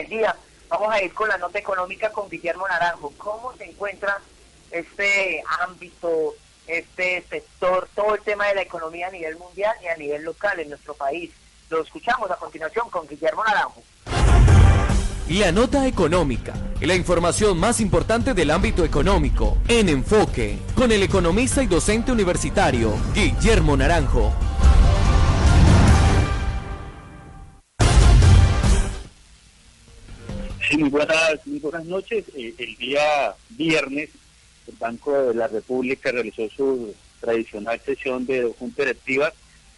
del día. Vamos a ir con la nota económica con Guillermo Naranjo. ¿Cómo se encuentra este ámbito, este sector, todo el tema de la economía a nivel mundial y a nivel local en nuestro país? Lo escuchamos a continuación con Guillermo Naranjo. La nota económica, la información más importante del ámbito económico, en enfoque, con el economista y docente universitario Guillermo Naranjo. Sí, muy buenas, muy buenas noches. Eh, el día viernes, el Banco de la República realizó su tradicional sesión de junta directiva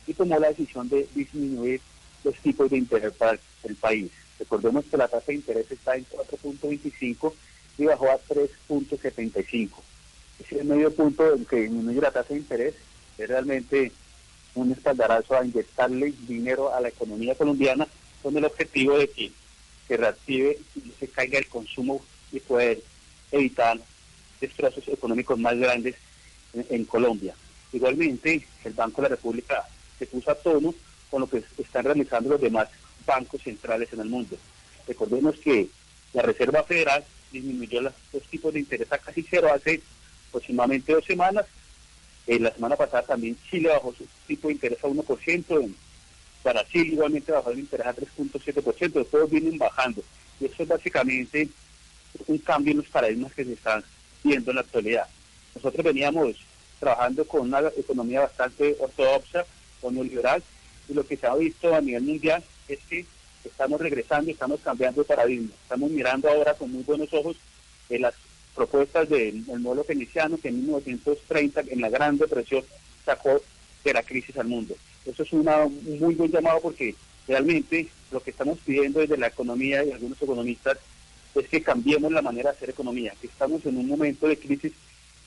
y tomó la decisión de disminuir los tipos de interés para el país. Recordemos que la tasa de interés está en 4.25 y bajó a 3.75. Ese medio punto en que disminuye la tasa de interés es realmente un espaldarazo a inyectarle dinero a la economía colombiana con el objetivo de que se reactive y se caiga el consumo y poder evitar destrozos económicos más grandes en, Colombia. Igualmente, el Banco de la República se puso a tono con lo que están realizando los demás bancos centrales en el mundo. Recordemos que la Reserva Federal disminuyó los, tipos de interés a casi cero hace aproximadamente dos semanas. Eh, la semana pasada también Chile bajó su tipo de interés a 1%, en Brasil igualmente bajó el interés a 3.7%, todos vienen bajando. Y eso es básicamente un cambio en los paradigmas que se están viendo en la actualidad. Nosotros veníamos trabajando con una economía bastante ortodoxa o neoliberal, y lo que se ha visto a nivel mundial es que estamos regresando, estamos cambiando de paradigma, estamos mirando ahora con muy buenos ojos eh, las propuestas del modelo keynesiano que en 1930 en la Gran Depresión sacó de la crisis al mundo. Eso es una, un muy buen llamado porque realmente lo que estamos pidiendo desde la economía y algunos economistas es que cambiemos la manera de hacer economía, que estamos en un momento de crisis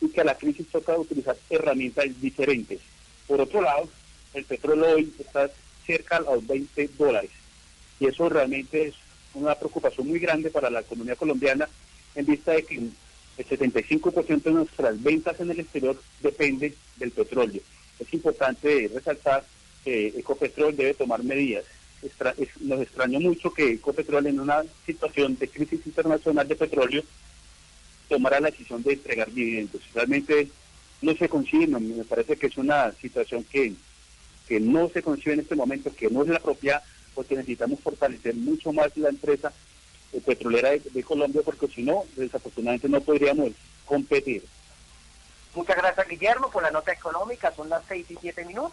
y que a la crisis toca utilizar herramientas diferentes. Por otro lado, el petróleo hoy está cerca a los 20 dólares. Y eso realmente es una preocupación muy grande para la economía colombiana en vista de que el 75% de nuestras ventas en el exterior depende del petróleo. Es importante resaltar que Ecopetrol debe tomar medidas. nos extrañó mucho que Ecopetrol en una situación de crisis internacional de petróleo tomara la decisión de entregar dividendos. Realmente no se consigue, me parece que es una situación que que no se concibe en este momento, que no es la propia, porque necesitamos fortalecer mucho más la empresa eh, petrolera de, Colombia, porque si no, desafortunadamente no podríamos competir. Muchas gracias, Guillermo, por la nota económica. Son las seis y siete minutos.